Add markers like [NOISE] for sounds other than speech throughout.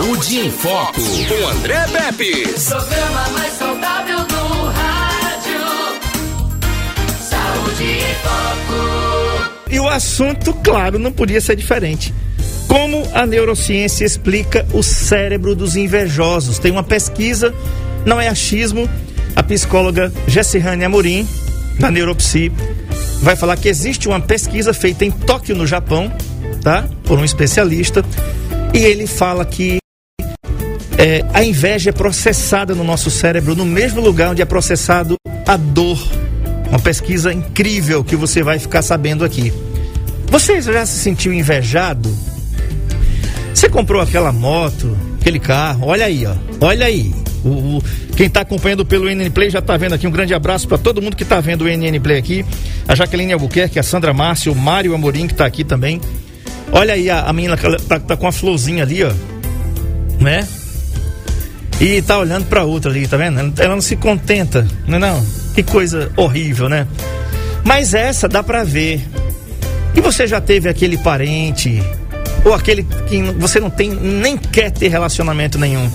Saúde em Foco, com André Pepe. Programa mais saudável do rádio. Saúde em Foco. E o assunto, claro, não podia ser diferente. Como a neurociência explica o cérebro dos invejosos? Tem uma pesquisa, não é achismo. A psicóloga Jessihane Amorim, da Neuropsi, vai falar que existe uma pesquisa feita em Tóquio, no Japão, tá? Por um especialista. E ele fala que é, a inveja é processada no nosso cérebro no mesmo lugar onde é processado a dor. Uma pesquisa incrível que você vai ficar sabendo aqui. Você já se sentiu invejado? Você comprou aquela moto, aquele carro, olha aí, ó. Olha aí. O, o quem está acompanhando pelo NN Play já está vendo aqui. Um grande abraço para todo mundo que está vendo o NN Play aqui. A Jaqueline Albuquerque, a Sandra Márcio, o Mário Amorim que está aqui também. Olha aí a, a menina que tá, tá com a florzinha ali, ó. Né? E tá olhando para outra ali, tá vendo? Ela não se contenta, não é não? Que coisa horrível, né? Mas essa dá para ver. E você já teve aquele parente ou aquele que você não tem nem quer ter relacionamento nenhum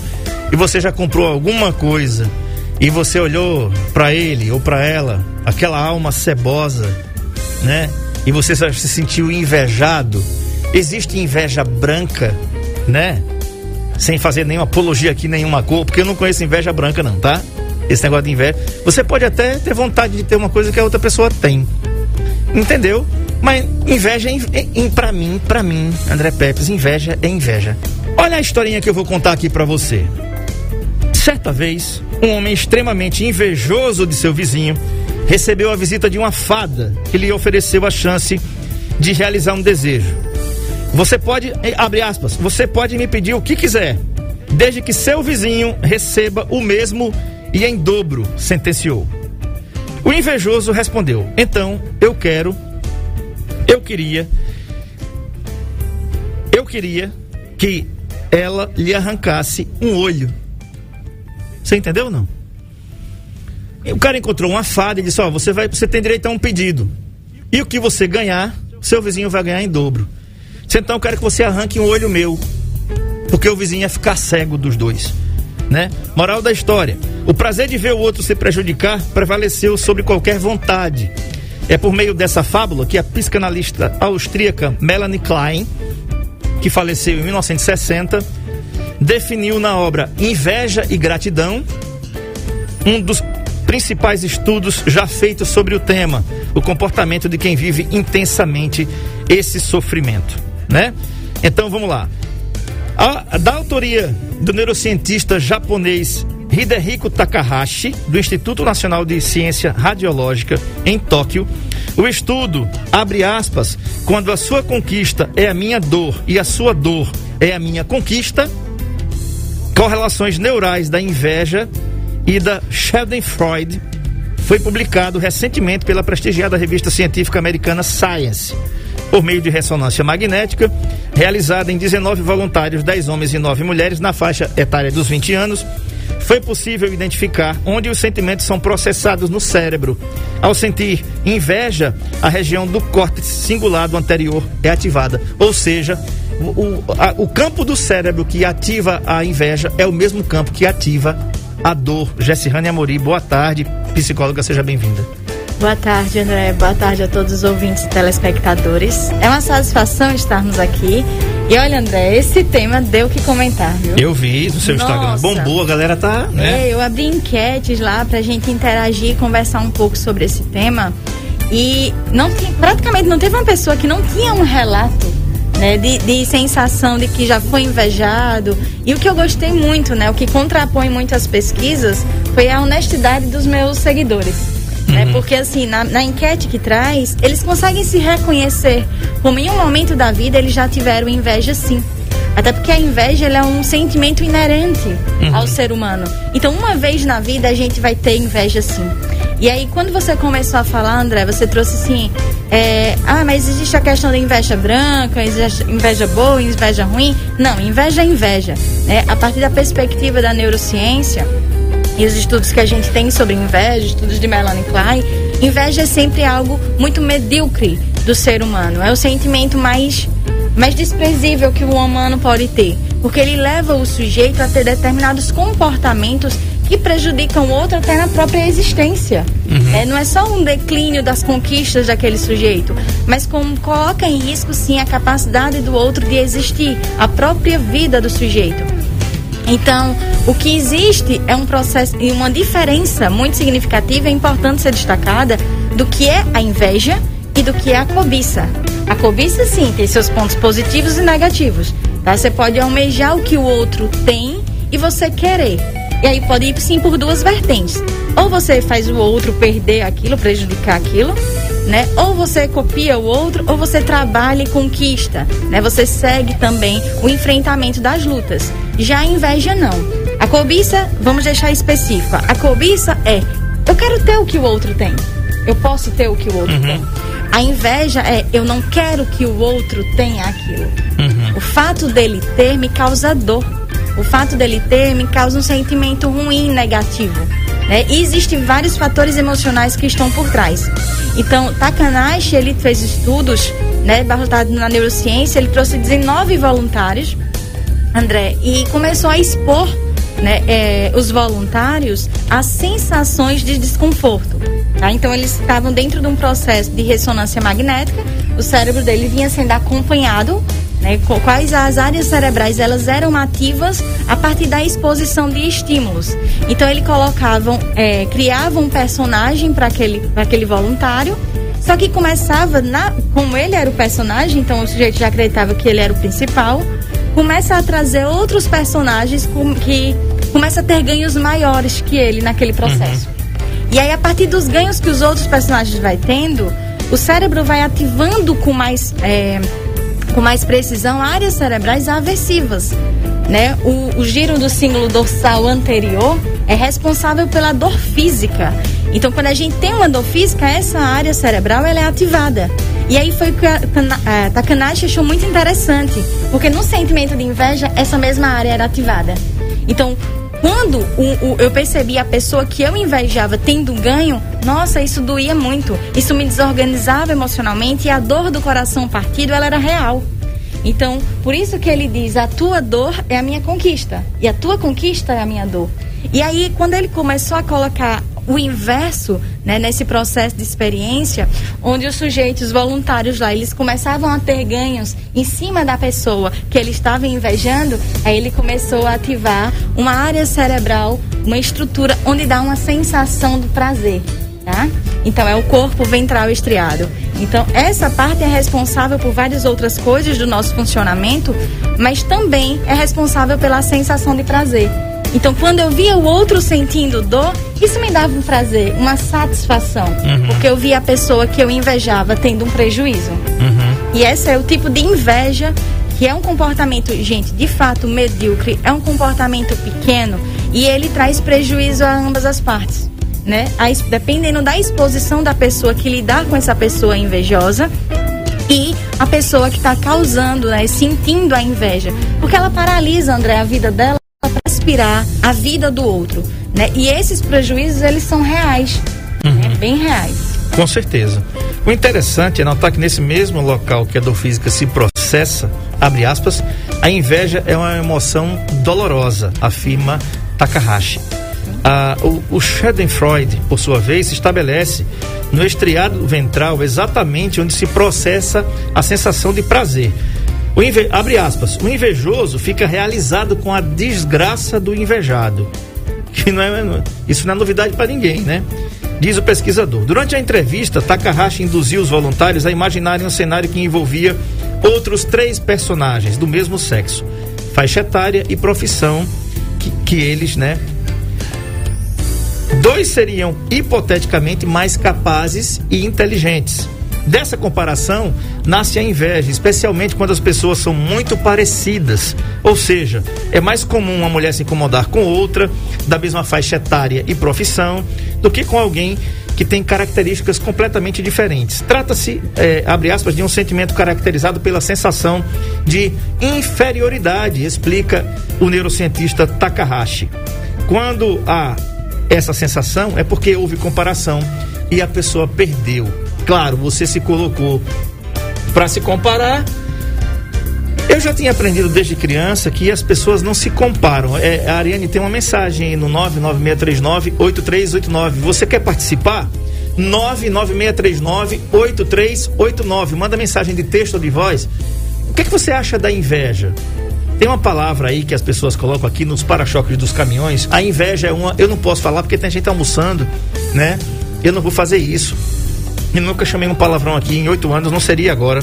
e você já comprou alguma coisa e você olhou para ele ou para ela, aquela alma cebosa, né? E você se sentiu invejado. Existe inveja branca, né? Sem fazer nenhuma apologia aqui, nenhuma cor, porque eu não conheço inveja branca, não, tá? Esse negócio de inveja. Você pode até ter vontade de ter uma coisa que a outra pessoa tem. Entendeu? Mas inveja é, é, para mim, para mim, André Pepes, inveja é inveja. Olha a historinha que eu vou contar aqui para você. Certa vez, um homem extremamente invejoso de seu vizinho recebeu a visita de uma fada que lhe ofereceu a chance de realizar um desejo. Você pode, eh, abre aspas, você pode me pedir o que quiser, desde que seu vizinho receba o mesmo e em dobro, sentenciou. O invejoso respondeu: Então, eu quero, eu queria, eu queria que ela lhe arrancasse um olho. Você entendeu ou não? O cara encontrou uma fada e disse: Ó, oh, você, vai, você tem direito a um pedido. E o que você ganhar, seu vizinho vai ganhar em dobro. Então eu quero que você arranque um olho meu. Porque o vizinho ia ficar cego dos dois. Né? Moral da história: o prazer de ver o outro se prejudicar prevaleceu sobre qualquer vontade. É por meio dessa fábula que a psicanalista austríaca Melanie Klein, que faleceu em 1960, definiu na obra Inveja e Gratidão, um dos principais estudos já feitos sobre o tema, o comportamento de quem vive intensamente esse sofrimento, né? Então vamos lá. A, da autoria do neurocientista japonês Hidehiko Takahashi, do Instituto Nacional de Ciência Radiológica em Tóquio, o estudo abre aspas, quando a sua conquista é a minha dor e a sua dor é a minha conquista, Correlações Neurais da Inveja e da Schadenfreude foi publicado recentemente pela prestigiada revista científica americana Science, por meio de ressonância magnética, realizada em 19 voluntários, 10 homens e 9 mulheres, na faixa etária dos 20 anos. Foi possível identificar onde os sentimentos são processados no cérebro. Ao sentir inveja, a região do córtex cingulado anterior é ativada, ou seja, o, a, o campo do cérebro que ativa a inveja é o mesmo campo que ativa a dor. Jessirane Amori, boa tarde. Psicóloga, seja bem-vinda. Boa tarde, André. Boa tarde a todos os ouvintes e telespectadores. É uma satisfação estarmos aqui. E olha, André, esse tema deu o que comentar, viu? Eu vi no seu Nossa. Instagram. Bombou, a galera tá. Né? É, eu abri enquetes lá pra gente interagir e conversar um pouco sobre esse tema. E não praticamente não teve uma pessoa que não tinha um relato né, de, de, sensação de que já foi invejado. E o que eu gostei muito, né, o que contrapõe muitas pesquisas, foi a honestidade dos meus seguidores. Uhum. Né, porque assim, na, na, enquete que traz, eles conseguem se reconhecer como em um momento da vida eles já tiveram inveja sim. Até porque a inveja é um sentimento inerente uhum. ao ser humano. Então, uma vez na vida a gente vai ter inveja sim. E aí, quando você começou a falar, André, você trouxe assim: é, ah, mas existe a questão da inveja branca, inveja boa, inveja ruim. Não, inveja é inveja. Né? A partir da perspectiva da neurociência e os estudos que a gente tem sobre inveja, estudos de Melanie Klein, inveja é sempre algo muito medíocre do ser humano. É o sentimento mais mais desprezível que o humano pode ter, porque ele leva o sujeito a ter determinados comportamentos que prejudicam o outro até na própria existência. Uhum. É, não é só um declínio das conquistas daquele sujeito, mas como coloca em risco sim a capacidade do outro de existir, a própria vida do sujeito. Então, o que existe é um processo e uma diferença muito significativa e importante ser destacada do que é a inveja e do que é a cobiça. A cobiça, sim, tem seus pontos positivos e negativos. Tá? Você pode almejar o que o outro tem e você querer. E aí pode ir sim por duas vertentes. Ou você faz o outro perder aquilo, prejudicar aquilo, né? Ou você copia o outro, ou você trabalha e conquista, né? Você segue também o enfrentamento das lutas. Já a inveja não. A cobiça, vamos deixar específica. A cobiça é eu quero ter o que o outro tem. Eu posso ter o que o outro uhum. tem. A inveja é eu não quero que o outro tenha aquilo. Uhum. O fato dele ter me causa dor. O fato dele ter me causa um sentimento ruim, negativo. Né? E existem vários fatores emocionais que estão por trás. Então, Takanashi, ele fez estudos, né, baseado na neurociência, ele trouxe 19 voluntários, André, e começou a expor né, é, os voluntários a sensações de desconforto. Tá? Então, eles estavam dentro de um processo de ressonância magnética, o cérebro dele vinha sendo acompanhado né, quais as áreas cerebrais elas eram ativas a partir da exposição de estímulos. Então ele colocavam, é, criava um personagem para aquele, aquele voluntário, só que começava, na, como ele era o personagem, então o sujeito já acreditava que ele era o principal, começa a trazer outros personagens com, que começa a ter ganhos maiores que ele naquele processo. Uhum. E aí a partir dos ganhos que os outros personagens vai tendo, o cérebro vai ativando com mais é, com mais precisão áreas cerebrais aversivas. Né? O, o giro do símbolo dorsal anterior é responsável pela dor física. Então, quando a gente tem uma dor física, essa área cerebral ela é ativada. E aí foi o que a, a Takanashi achou muito interessante, porque no sentimento de inveja, essa mesma área era ativada. Então, quando o, o, eu percebi a pessoa que eu invejava tendo ganho, nossa, isso doía muito. Isso me desorganizava emocionalmente e a dor do coração partido, ela era real. Então, por isso que ele diz: a tua dor é a minha conquista e a tua conquista é a minha dor. E aí, quando ele começou a colocar o inverso né, nesse processo de experiência, onde os sujeitos voluntários lá, eles começavam a ter ganhos em cima da pessoa que ele estava invejando, aí ele começou a ativar uma área cerebral, uma estrutura onde dá uma sensação do prazer. Tá? Então é o corpo ventral estriado. Então essa parte é responsável por várias outras coisas do nosso funcionamento, mas também é responsável pela sensação de prazer. Então, quando eu via o outro sentindo dor, isso me dava um prazer, uma satisfação. Uhum. Porque eu via a pessoa que eu invejava tendo um prejuízo. Uhum. E esse é o tipo de inveja que é um comportamento, gente, de fato medíocre, é um comportamento pequeno e ele traz prejuízo a ambas as partes. Né? A, dependendo da exposição da pessoa que lidar com essa pessoa invejosa, e a pessoa que está causando, né, sentindo a inveja. Porque ela paralisa, André, a vida dela aspirar a vida do outro, né? E esses prejuízos eles são reais, né? uhum. né? bem reais. Com certeza. O interessante é notar que nesse mesmo local que a dor física se processa, abre aspas, a inveja é uma emoção dolorosa, afirma Takahashi. Ah, o, o Schadenfreude, por sua vez, se estabelece no estriado ventral exatamente onde se processa a sensação de prazer. O inve... Abre aspas. O invejoso fica realizado com a desgraça do invejado. [LAUGHS] Que não é, isso não é novidade para ninguém, né? Diz o pesquisador. Durante a entrevista, Takahashi induziu os voluntários a imaginarem um cenário que envolvia outros três personagens do mesmo sexo, faixa etária e profissão que, que eles, né? Dois seriam hipoteticamente mais capazes e inteligentes Dessa comparação nasce a inveja, especialmente quando as pessoas são muito parecidas. Ou seja, é mais comum uma mulher se incomodar com outra, da mesma faixa etária e profissão, do que com alguém que tem características completamente diferentes. Trata-se, é, abre aspas, de um sentimento caracterizado pela sensação de inferioridade, explica o neurocientista Takahashi. Quando há essa sensação, é porque houve comparação e a pessoa perdeu Claro, você se colocou para se comparar Eu já tinha aprendido desde criança que as pessoas não se comparam. É, a Ariane tem uma mensagem aí no 99639-8389. Você quer participar? 99639-8389. Manda mensagem de texto ou de voz. O que, é que você acha da inveja? Tem uma palavra aí que as pessoas colocam aqui nos para-choques dos caminhões. A inveja é uma. Eu não posso falar porque tem gente almoçando, né? Eu não vou fazer isso. Nunca chamei um palavrão aqui em oito anos, não seria agora.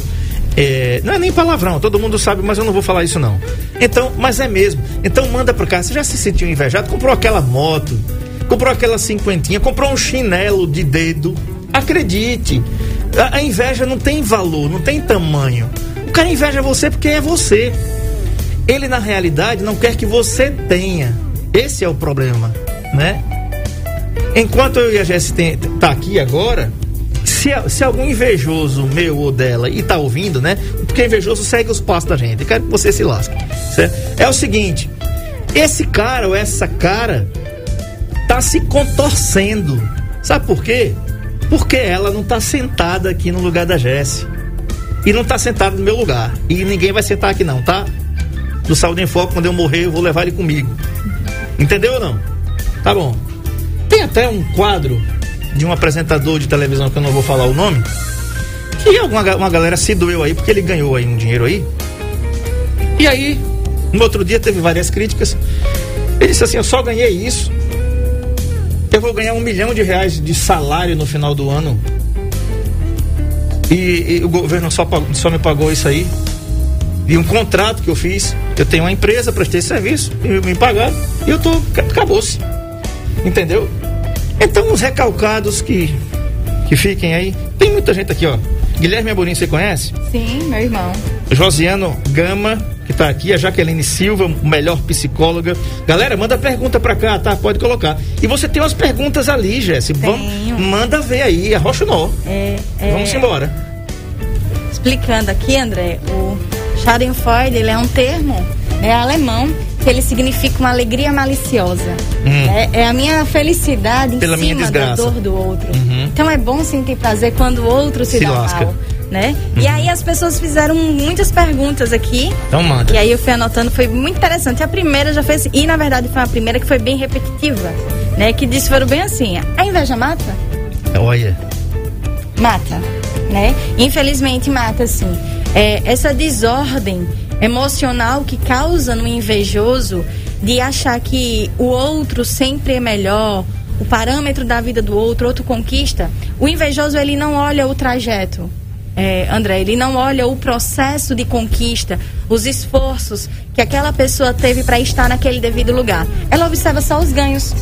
É, não é nem palavrão, todo mundo sabe, mas eu não vou falar isso não. Então, mas é mesmo. Então manda pra cá. Você já se sentiu invejado? Comprou aquela moto, comprou aquela cinquentinha, comprou um chinelo de dedo. Acredite, a, a inveja não tem valor, não tem tamanho. O cara inveja você porque é você. Ele na realidade não quer que você tenha. Esse é o problema, né? Enquanto eu e a Jéssica tá aqui agora, se, se algum invejoso meu ou dela e tá ouvindo, né? Porque invejoso segue os passos da gente. Quero que você se lasque. Certo? É o seguinte: esse cara ou essa cara tá se contorcendo. Sabe por quê? Porque ela não tá sentada aqui no lugar da Jesse. E não tá sentada no meu lugar. E ninguém vai sentar aqui não, tá? Do Saúde em Foco, quando eu morrer, eu vou levar ele comigo. Entendeu ou não? Tá bom. Tem até um quadro de um apresentador de televisão que eu não vou falar o nome, que alguma uma galera se doeu aí porque ele ganhou aí um dinheiro aí. E aí, no outro dia teve várias críticas. Ele disse assim: Eu só ganhei isso. Eu vou ganhar um milhão de reais de salário no final do ano. E, e o governo só, só me pagou isso aí. E um contrato que eu fiz. Eu tenho uma empresa, prestei serviço, e me pagaram. E eu tô. Acabou-se. Entendeu? Então, os recalcados que, que fiquem aí. Tem muita gente aqui, ó. Guilherme Amorim, você conhece? Sim, meu irmão. Josiano Gama, que tá aqui, a Jaqueline Silva, melhor psicóloga. Galera, manda pergunta pra cá, tá? Pode colocar. E você tem umas perguntas ali, Jéssica. Vamos, manda ver aí, arrocha o nó. É, é... Vamos embora. Explicando aqui, André, o Schadenfreude, ele é um termo é alemão que ele significa uma alegria maliciosa. Hum. É, é, a minha felicidade em Pela cima da dor do outro. Uhum. Então é bom sentir prazer quando o outro se, se dá lasca. mal. Né? Uhum. E aí as pessoas fizeram muitas perguntas aqui. Então manda. E aí eu fui anotando, foi muito interessante. A primeira já foi assim, e na verdade foi a primeira que foi bem repetitiva, né? Que disse foram bem assim: a inveja mata? Olha. Mata, né? Infelizmente mata, sim. É, essa desordem emocional que causa no invejoso de achar que o outro sempre é melhor, o parâmetro da vida do outro, outro conquista, o invejoso ele não olha o trajeto. É, André, ele não olha o processo de conquista, os esforços que aquela pessoa teve para estar naquele devido lugar. Ela observa só os ganhos.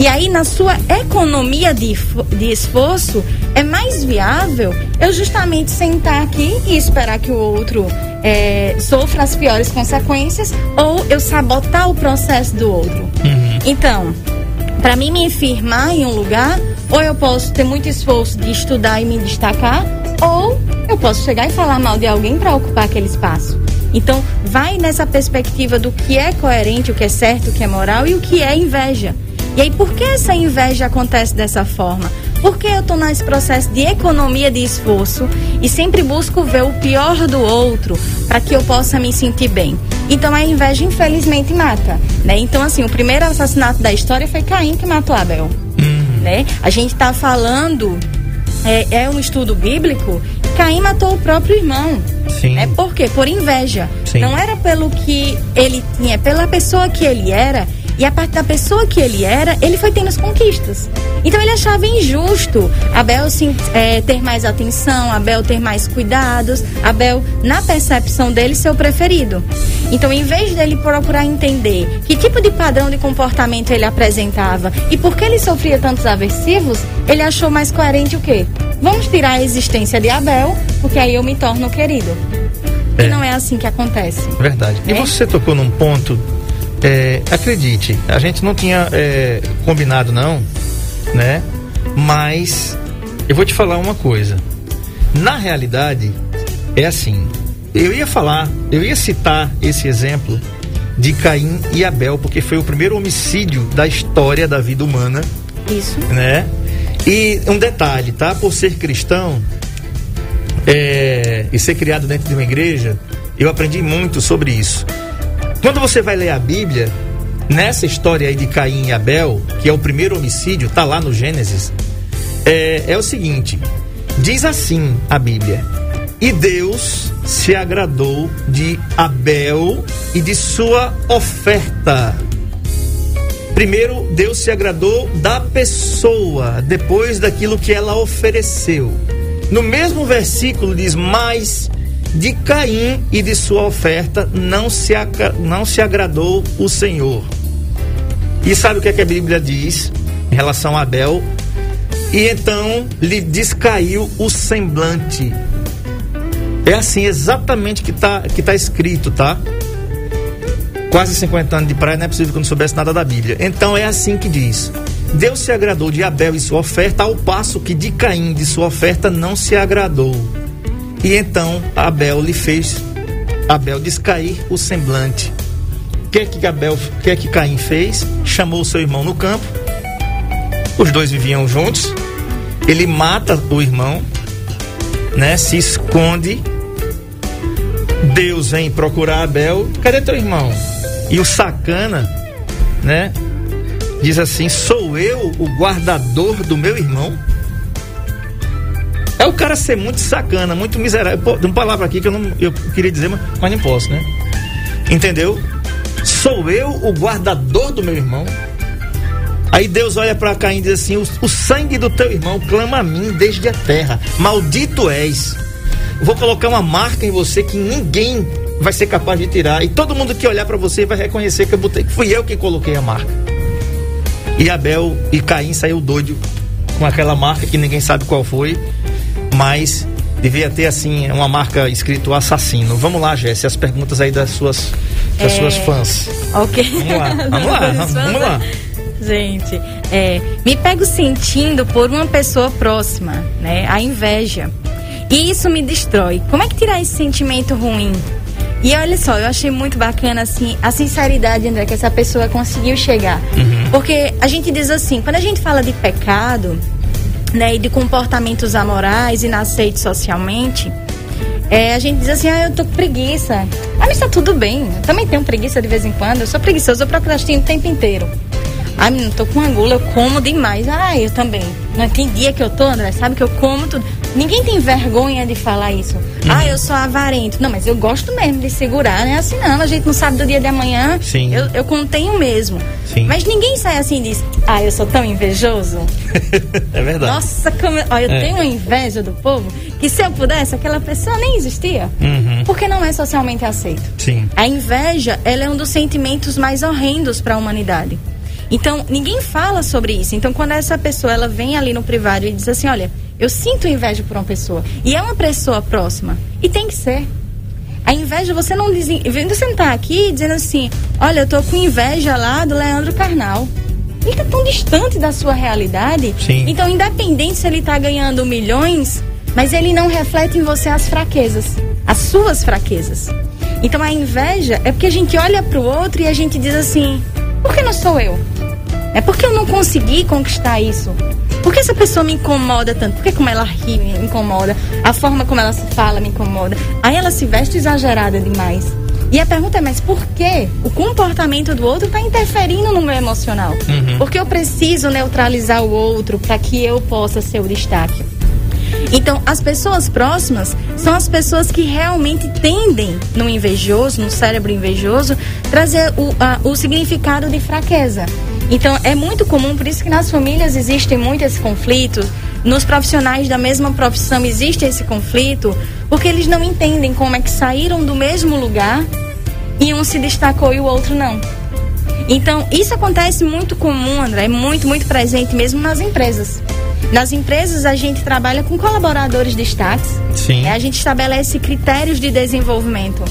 E aí, na sua economia de, de esforço, é mais viável eu justamente sentar aqui e esperar que o outro é, sofra as piores consequências ou eu sabotar o processo do outro. Uhum. Então, para mim me firmar em um lugar, ou eu posso ter muito esforço de estudar e me destacar, ou eu posso chegar e falar mal de alguém para ocupar aquele espaço. Então, vai nessa perspectiva do que é coerente, o que é certo, o que é moral e o que é inveja. E aí, por que essa inveja acontece dessa forma? Porque eu estou nesse processo de economia de esforço e sempre busco ver o pior do outro para que eu possa me sentir bem. Então a inveja infelizmente mata, né? Então assim, o primeiro assassinato da história foi Caim que matou Abel, uhum. né? A gente está falando é, é, um estudo bíblico. Caim matou o próprio irmão. Sim. É por quê? Por inveja. Sim. Não era pelo que ele tinha, pela pessoa que ele era e a parte da pessoa que ele era, ele foi tendo as conquistas. Então ele achava injusto Abel sim, é, ter mais atenção, Abel ter mais cuidados, Abel, na percepção dele, ser o preferido. Então, em vez dele procurar entender que tipo de padrão de comportamento ele apresentava e por que ele sofria tantos aversivos, ele achou mais coerente o quê? Vamos tirar a existência de Abel, porque aí eu me torno querido. É. E não é assim que acontece. Verdade. E é? você tocou num ponto é, acredite, a gente não tinha é, combinado não, né? Mas eu vou te falar uma coisa. Na realidade, é assim. Eu ia falar, eu ia citar esse exemplo de Caim e Abel, porque foi o primeiro homicídio da história da vida humana. Isso. Né? E um detalhe, tá? Por ser cristão é, e ser criado dentro de uma igreja, Eu aprendi muito sobre isso. Quando você vai ler a Bíblia, nessa história aí de Caim e Abel, que é o primeiro homicídio, tá lá no Gênesis, é, é o seguinte: diz assim a Bíblia. E Deus se agradou de Abel e de sua oferta. Primeiro, Deus se agradou da pessoa, depois daquilo que ela ofereceu. No mesmo versículo diz: Mas de Caim e de sua oferta não se, não se agradou o Senhor. E sabe o que, é que a Bíblia diz em relação a Abel? E então lhe descaiu o semblante. É assim exatamente que está que tá escrito, tá? Quase 50 anos de praia, não é possível que eu não soubesse nada da Bíblia. Então é assim que diz. Deus se agradou de Abel e sua oferta, ao passo que de Caim de sua oferta não se agradou. E então Abel lhe fez Abel descair o semblante. O que é que Abel, o que é que Caim fez? Chamou seu irmão no campo. Os dois viviam juntos. Ele mata o irmão, né? Se esconde. Deus vem procurar Abel. Cadê teu irmão? E o sacana, né? Diz assim: Sou eu o guardador do meu irmão? É o cara ser muito sacana, muito miserável. Pô, uma palavra aqui que eu não eu queria dizer, mas, não posso, né? Entendeu? Sou eu o guardador do meu irmão? Aí Deus olha para Caim e diz assim: o, o, sangue do teu irmão clama a mim desde a terra. Maldito és. Vou colocar uma marca em você que ninguém vai ser capaz de tirar. E todo mundo que olhar para você vai reconhecer que eu botei, que fui eu quem coloquei a marca. E Abel e Caim saiu doido com aquela marca que ninguém sabe qual foi, mas devia ter assim uma marca escrito assassino. Vamos lá, Jéssica, as perguntas aí das suas das é... suas fãs. Ok. Vamos lá, [LAUGHS] vamos lá, vamos lá. Gente, é, me pego sentindo por uma pessoa próxima, né? A inveja. E isso me destrói. Como é que tirar esse sentimento ruim? E olha só, eu achei muito bacana assim a sinceridade, André, que essa pessoa conseguiu chegar. Uhum. Porque a gente diz assim, quando a gente fala de pecado, né, e de comportamentos amorais inaceitos socialmente, é, a gente diz assim, ah, eu tô com preguiça. Ah, mas tá tudo bem. Eu também tenho preguiça de vez em quando. Eu sou preguiçoso, eu procrastino o tempo inteiro. Ah, menino, tô com angula, eu como demais. Ah, eu também. Não tem dia que eu tô, André, sabe que eu como tudo. Ninguém tem vergonha de falar isso. Uhum. Ah, eu sou avarento. Não, mas eu gosto mesmo de segurar, né? Assim não, a gente não sabe do dia de amanhã. Sim. Eu, eu contenho mesmo. Sim. Mas ninguém sai assim e diz, ah, eu sou tão invejoso. [LAUGHS] é verdade. Nossa, como eu, ó, eu é. tenho uma inveja do povo que se eu pudesse, aquela pessoa nem existia. Uhum. Porque não é socialmente aceito. Sim. A inveja, ela é um dos sentimentos mais horrendos para a humanidade. Então, ninguém fala sobre isso. Então, quando essa pessoa ela vem ali no privado e diz assim: olha, eu sinto inveja por uma pessoa. E é uma pessoa próxima. E tem que ser. A inveja, você não diz. Vendo sentar aqui dizendo assim: olha, eu tô com inveja lá do Leandro Carnal. Ele tá tão distante da sua realidade. Sim. Então, independente se ele tá ganhando milhões, mas ele não reflete em você as fraquezas, as suas fraquezas. Então, a inveja é porque a gente olha para o outro e a gente diz assim: por que não sou eu? É porque eu não consegui conquistar isso. Por que essa pessoa me incomoda tanto? Por que como ela ri me incomoda? A forma como ela se fala me incomoda. Aí ela se veste exagerada demais. E a pergunta é, mas por que o comportamento do outro está interferindo no meu emocional? Uhum. Porque eu preciso neutralizar o outro para que eu possa ser o destaque. Então, as pessoas próximas são as pessoas que realmente tendem no invejoso, no cérebro invejoso, trazer o, a, o significado de fraqueza. Então, é muito comum, por isso que nas famílias existem muito esse conflito, nos profissionais da mesma profissão existe esse conflito, porque eles não entendem como é que saíram do mesmo lugar e um se destacou e o outro não. Então, isso acontece muito comum, André, é muito, muito presente mesmo nas empresas. Nas empresas, a gente trabalha com colaboradores destaques. Sim. Né? A gente estabelece critérios de desenvolvimento.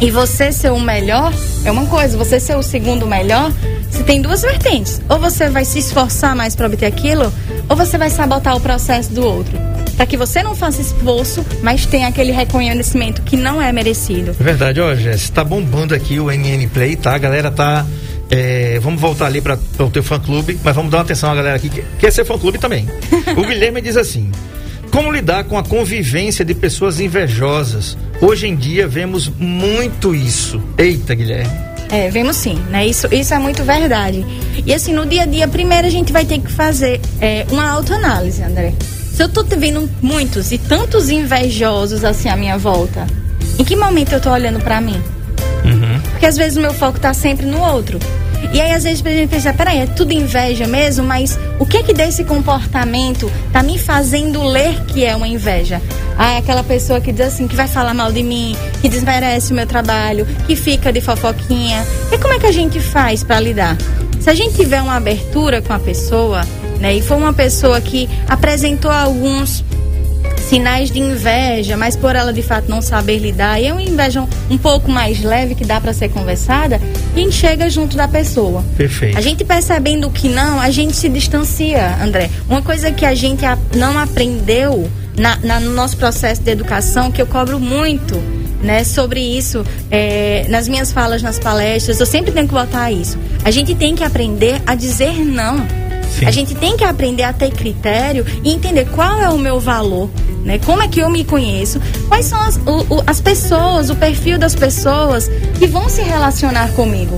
E você ser o melhor é uma coisa, você ser o segundo melhor, você tem duas vertentes. Ou você vai se esforçar mais para obter aquilo, ou você vai sabotar o processo do outro. Para que você não faça esforço, mas tenha aquele reconhecimento que não é merecido. É verdade, ó, Jéssica, tá bombando aqui o NN Play, tá? A galera tá é, vamos voltar ali para o teu fã clube, mas vamos dar uma atenção à galera aqui que quer ser fã clube também. [LAUGHS] o Guilherme diz assim: Como lidar com a convivência de pessoas invejosas? Hoje em dia vemos muito isso. Eita, Guilherme. É, vemos sim, né? Isso, isso é muito verdade. E assim, no dia a dia, primeiro a gente vai ter que fazer é, uma autoanálise, André. Se eu tô vendo muitos e tantos invejosos assim à minha volta, em que momento eu tô olhando para mim? Uhum. Porque às vezes o meu foco tá sempre no outro. E aí, às vezes, a gente pensa, peraí, é tudo inveja mesmo, mas o que que desse comportamento tá me fazendo ler que é uma inveja? Ah, é aquela pessoa que diz assim, que vai falar mal de mim, que desmerece o meu trabalho, que fica de fofoquinha. E como é que a gente faz para lidar? Se a gente tiver uma abertura com a pessoa, né, e for uma pessoa que apresentou alguns sinais de inveja, mas por ela de fato não saber lidar, e é uma inveja um pouco mais leve que dá para ser conversada, a gente chega junto da pessoa. Perfeito. A gente percebendo que não, a gente se distancia, André. Uma coisa que a gente não aprendeu na, na, no nosso processo de educação, que eu cobro muito, né, sobre isso é, nas minhas falas, nas palestras, eu sempre tenho que botar isso. A gente tem que aprender a dizer não. Sim. A gente tem que aprender a ter critério e entender qual é o meu valor. Né? Como é que eu me conheço? Quais são as, o, o, as pessoas, o perfil das pessoas que vão se relacionar comigo?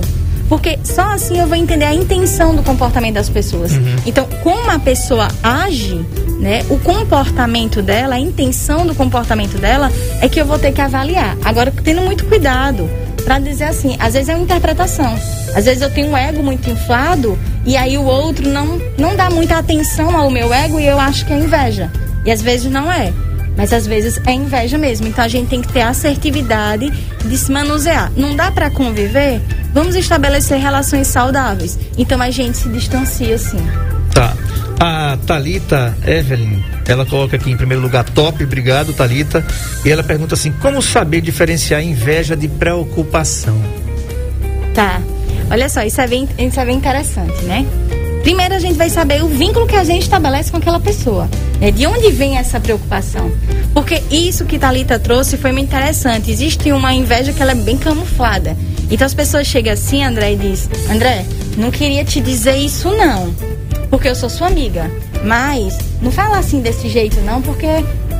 Porque só assim eu vou entender a intenção do comportamento das pessoas. Uhum. Então, como a pessoa age, né, o comportamento dela, a intenção do comportamento dela, é que eu vou ter que avaliar. Agora, tendo muito cuidado para dizer assim, às vezes é uma interpretação. Às vezes eu tenho um ego muito inflado e aí o outro não, não dá muita atenção ao meu ego e eu acho que é inveja. E às vezes não é. Mas às vezes é inveja mesmo. Então a gente tem que ter assertividade de se manusear. Não dá para conviver? Vamos estabelecer relações saudáveis. Então a gente se distancia sim. Tá. A Talita Evelyn, ela coloca aqui em primeiro lugar top, obrigado Talita. E ela pergunta assim: como saber diferenciar inveja de preocupação? Tá. Olha só, isso é bem, isso é bem interessante, né? Primeiro a gente vai saber o vínculo que a gente estabelece com aquela pessoa. Né? De onde vem essa preocupação? Porque isso que Talita trouxe foi muito interessante. Existe uma inveja que ela é bem camuflada. Então as pessoas chegam assim, André, e diz: André, não queria te dizer isso não, porque eu sou sua amiga. Mas não fala assim desse jeito não, porque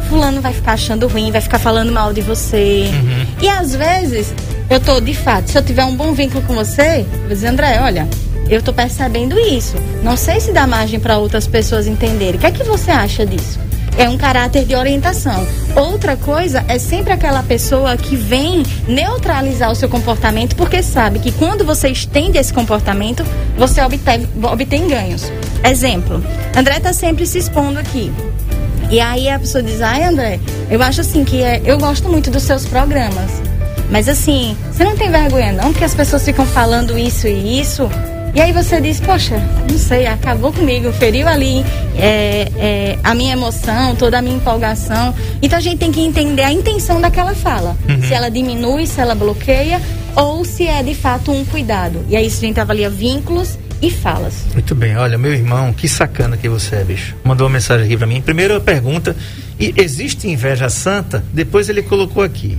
fulano vai ficar achando ruim, vai ficar falando mal de você. Uhum. E às vezes eu tô de fato, se eu tiver um bom vínculo com você, eu vou dizer, André, olha, eu tô percebendo isso. Não sei se dá margem para outras pessoas entenderem. O que é que você acha disso? É um caráter de orientação. Outra coisa é sempre aquela pessoa que vem neutralizar o seu comportamento porque sabe que quando você estende esse comportamento, você obtém, obtém ganhos. Exemplo, André tá sempre se expondo aqui. E aí a pessoa diz, ai André, eu acho assim que é, eu gosto muito dos seus programas. Mas assim, você não tem vergonha não, porque as pessoas ficam falando isso e isso. E aí você diz, poxa, não sei, acabou comigo, feriu ali é, é, a minha emoção, toda a minha empolgação. Então a gente tem que entender a intenção daquela fala. Uhum. Se ela diminui, se ela bloqueia, ou se é de fato um cuidado. E aí a gente avalia vínculos e falas. Muito bem, olha, meu irmão, que sacana que você é, bicho. Mandou uma mensagem aqui pra mim. Primeira pergunta, e existe inveja santa? Depois ele colocou aqui.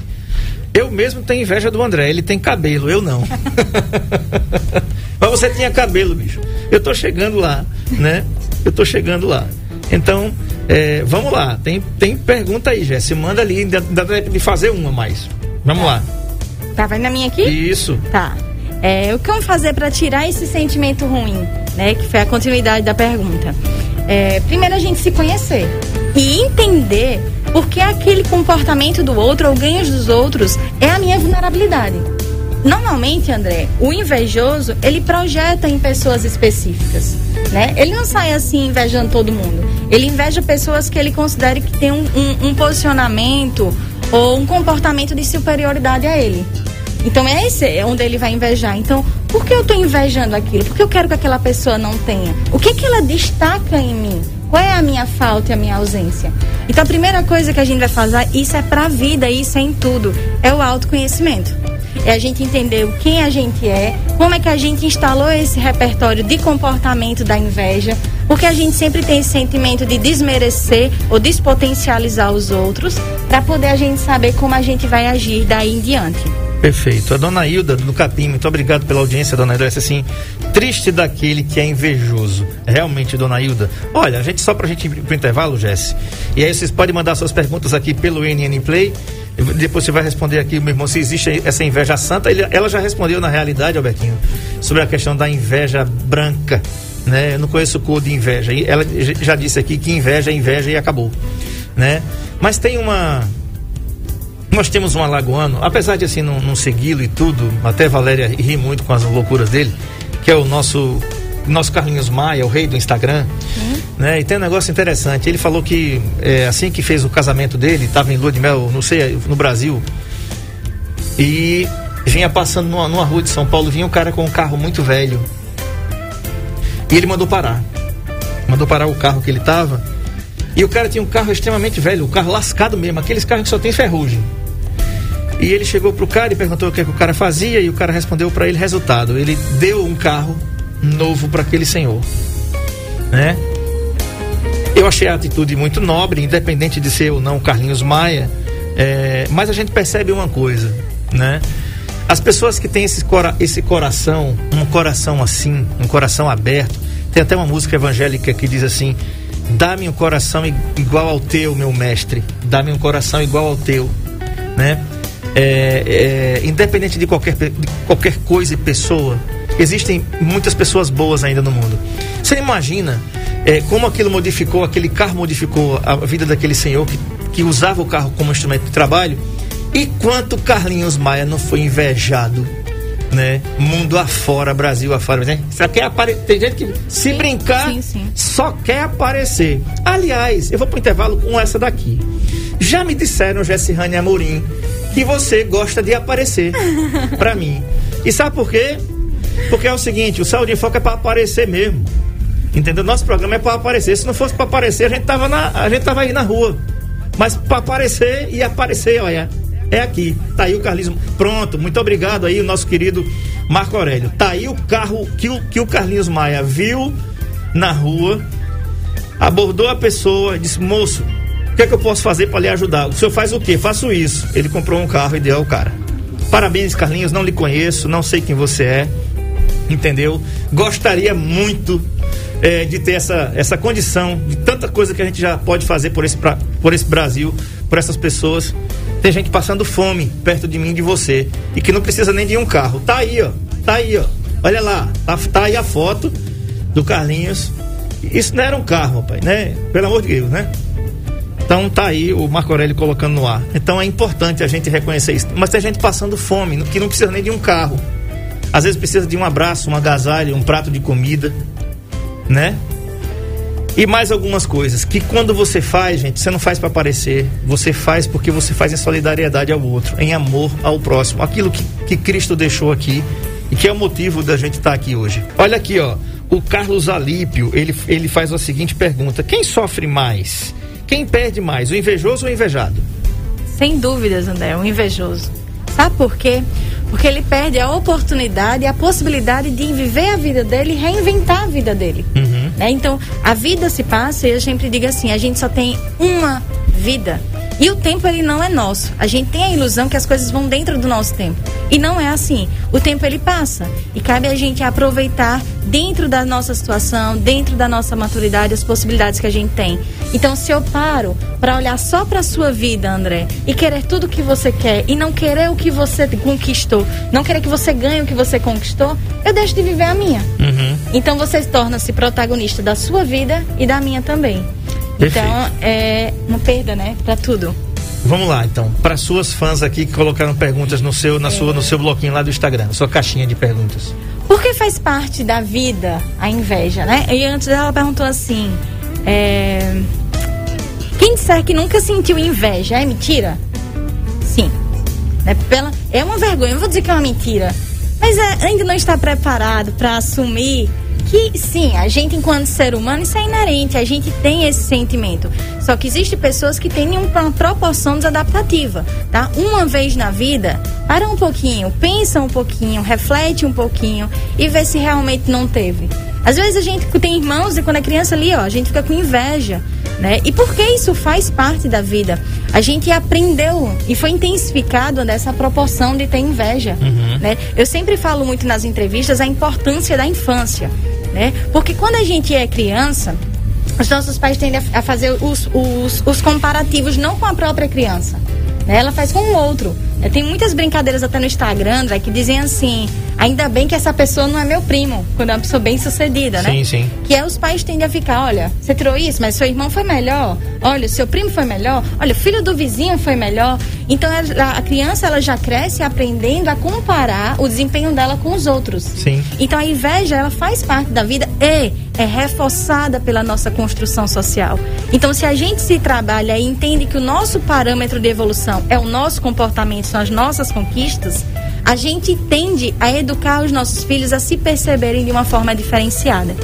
Eu mesmo tenho inveja do André, ele tem cabelo, eu não. [LAUGHS] Mas você tinha cabelo, bicho. Eu tô chegando lá, né? Eu tô chegando lá. Então, é, vamos lá. Tem, tem pergunta aí, Jéssica. Manda ali, dá dá tempo de fazer uma mais. Vamos lá. Tá vendo a minha aqui? Isso. Tá. É, o que vamos fazer para tirar esse sentimento ruim, né? Que foi a continuidade da pergunta. É, primeiro a gente se conhecer e entender por que aquele comportamento do outro ou ganhos dos outros é a minha vulnerabilidade. Normalmente, André, o invejoso, ele projeta em pessoas específicas, né? Ele não sai assim invejando todo mundo. Ele inveja pessoas que ele considera que tem um, um, um posicionamento ou um comportamento de superioridade a ele. Então é esse onde ele vai invejar. Então, por que eu estou invejando aquilo? Porque eu quero que aquela pessoa não tenha. O que que ela destaca em mim? Qual é a minha falta e a minha ausência? Então a primeira coisa que a gente vai fazer, isso é pra vida, isso é em tudo, é o autoconhecimento. É a gente entender quem a gente é, como é que a gente instalou esse repertório de comportamento da inveja, porque a gente sempre tem esse sentimento de desmerecer ou despotencializar os outros, para poder a gente saber como a gente vai agir daí em diante. Perfeito. A dona Hilda do Capim, muito obrigado pela audiência, dona Hilda. Essa assim, triste daquele que é invejoso. Realmente, dona Hilda. Olha, a gente só pra gente ir pro intervalo, Jesse. E aí vocês podem mandar suas perguntas aqui pelo NN Play. Depois você vai responder aqui, meu irmão, se existe essa inveja santa. Ele, ela já respondeu na realidade, Albertinho, sobre a questão da inveja branca. Né? Eu não conheço cor de inveja. E ela já disse aqui que inveja é inveja e acabou. Né? Mas tem uma nós temos um alagoano, apesar de assim não, não segui-lo e tudo, até Valéria ri muito com as loucuras dele, que é o nosso nosso Carlinhos Maia, o rei do Instagram, uhum. né? E tem um negócio interessante. Ele falou que é, assim que fez o casamento dele, estava em lua de mel, não sei, no Brasil, e vinha passando numa, numa rua de São Paulo, vinha um cara com um carro muito velho. E ele mandou parar. Mandou parar o carro que ele estava. E o cara tinha um carro extremamente velho, um carro lascado mesmo, aqueles carros que só tem ferrugem. E ele chegou pro cara e perguntou o que, é que o cara fazia e o cara respondeu para ele resultado. Ele deu um carro novo para aquele senhor, né? Eu achei a atitude muito nobre, independente de ser ou não Carlinhos Maia, é, mas a gente percebe uma coisa, né? As pessoas que têm esse, cora esse coração, um coração assim, um coração aberto, tem até uma música evangélica que diz assim: Dá-me um coração igual ao teu, meu mestre. Dá-me um coração igual ao teu, né? É, é, independente de qualquer, de qualquer coisa e pessoa, existem muitas pessoas boas ainda no mundo. Você imagina é, como aquilo modificou, aquele carro modificou a vida daquele senhor que, que usava o carro como instrumento de trabalho? E quanto Carlinhos Maia não foi invejado, né? Mundo afora, Brasil afora, né? Só quer aparecer. Tem gente que, se sim, brincar, sim, sim. só quer aparecer. Aliás, eu vou pro intervalo com essa daqui. Já me disseram, Jessirane Amorim, que você gosta de aparecer [LAUGHS] para mim. E sabe por quê? Porque é o seguinte, o Saúde em Foco é para aparecer mesmo. Entendeu? Nosso programa é para aparecer. Se não fosse para aparecer, a gente tava na, a gente tava aí na rua. Mas para aparecer e aparecer, olha, é aqui. Tá aí o Carlinhos. Pronto, muito obrigado aí o nosso querido Marco Aurélio. Tá aí o carro que o, que o Carlinhos Maia viu na rua, abordou a pessoa, disse: "Moço, que é que eu posso fazer para lhe ajudar? O senhor faz o quê? Faço isso. Ele comprou um carro e deu ao cara. Parabéns, Carlinhos. Não lhe conheço, não sei quem você é. Entendeu? Gostaria muito é, de ter essa, essa condição de tanta coisa que a gente já pode fazer por esse, pra, por esse Brasil, por essas pessoas. Tem gente passando fome perto de mim de você. E que não precisa nem de um carro. Tá aí, ó. Tá aí, ó. Olha lá. Tá, tá aí a foto do Carlinhos. Isso não era um carro, pai, né? Pelo amor de Deus, né? Então tá aí o Marco Aurélio colocando no ar. Então é importante a gente reconhecer isso. Mas tem gente passando fome, que não precisa nem de um carro. Às vezes precisa de um abraço, um agasalho, um prato de comida, né? E mais algumas coisas que quando você faz, gente, você não faz para aparecer, você faz porque você faz em solidariedade ao outro, em amor ao próximo. Aquilo que, que Cristo deixou aqui e que é o motivo da gente estar tá aqui hoje. Olha aqui, ó. O Carlos Alípio, ele, ele faz a seguinte pergunta: quem sofre mais? Quem perde mais, o invejoso ou o invejado? Sem dúvidas, André, o invejoso. Sabe por quê? Porque ele perde a oportunidade e a possibilidade de viver a vida dele e reinventar a vida dele. Uhum. Né? Então, a vida se passa e eu sempre digo assim: a gente só tem uma vida. E o tempo ele não é nosso. A gente tem a ilusão que as coisas vão dentro do nosso tempo. E não é assim. O tempo ele passa e cabe a gente aproveitar dentro da nossa situação, dentro da nossa maturidade, as possibilidades que a gente tem. Então, se eu paro para olhar só para sua vida, André, e querer tudo o que você quer e não querer o que você conquistou, não querer que você ganhe o que você conquistou, eu deixo de viver a minha. Uhum. Então, você torna-se protagonista da sua vida e da minha também. Perfeito. Então, é uma perda, né? Para tudo. Vamos lá, então. Para suas fãs aqui que colocaram perguntas no seu, na é. sua, no seu bloquinho lá do Instagram, sua caixinha de perguntas. Porque faz parte da vida a inveja, né? E antes ela perguntou assim: é... quem disser que nunca sentiu inveja é mentira? Sim. É, pela... é uma vergonha, eu vou dizer que é uma mentira. Mas é, ainda não está preparado para assumir que sim, a gente enquanto ser humano isso é inerente, a gente tem esse sentimento. Só que existem pessoas que têm uma proporção desadaptativa, tá? Uma vez na vida, para um pouquinho, pensa um pouquinho, reflete um pouquinho e vê se realmente não teve. Às vezes a gente tem irmãos e quando é criança ali, ó, a gente fica com inveja Né? E porque isso faz parte da vida. A gente aprendeu e foi intensificado nessa proporção de ter inveja. Uhum. Né? Eu sempre falo muito nas entrevistas a importância da infância. Né? Porque quando a gente é criança, os nossos pais tendem a, fazer os, os, os comparativos não com a própria criança. Né? Ela faz com o outro. Tem muitas brincadeiras até no Instagram, André, que dizem assim: ainda bem que essa pessoa não é meu primo, quando é uma pessoa bem sucedida, né? Sim, sim. Que é os pais tendem a ficar: olha, você tirou isso, mas seu irmão foi melhor. Olha, seu primo foi melhor. Olha, o filho do vizinho foi melhor. Então ela- a criança ela já cresce aprendendo a comparar o desempenho dela com os outros. Sim. Então a inveja ela faz parte da vida e é reforçada pela nossa construção social. Então se a gente se trabalha e entende que o nosso parâmetro de evolução é o nosso comportamento, são as nossas conquistas, a gente tende a educar os nossos filhos a se perceberem de uma forma diferenciada.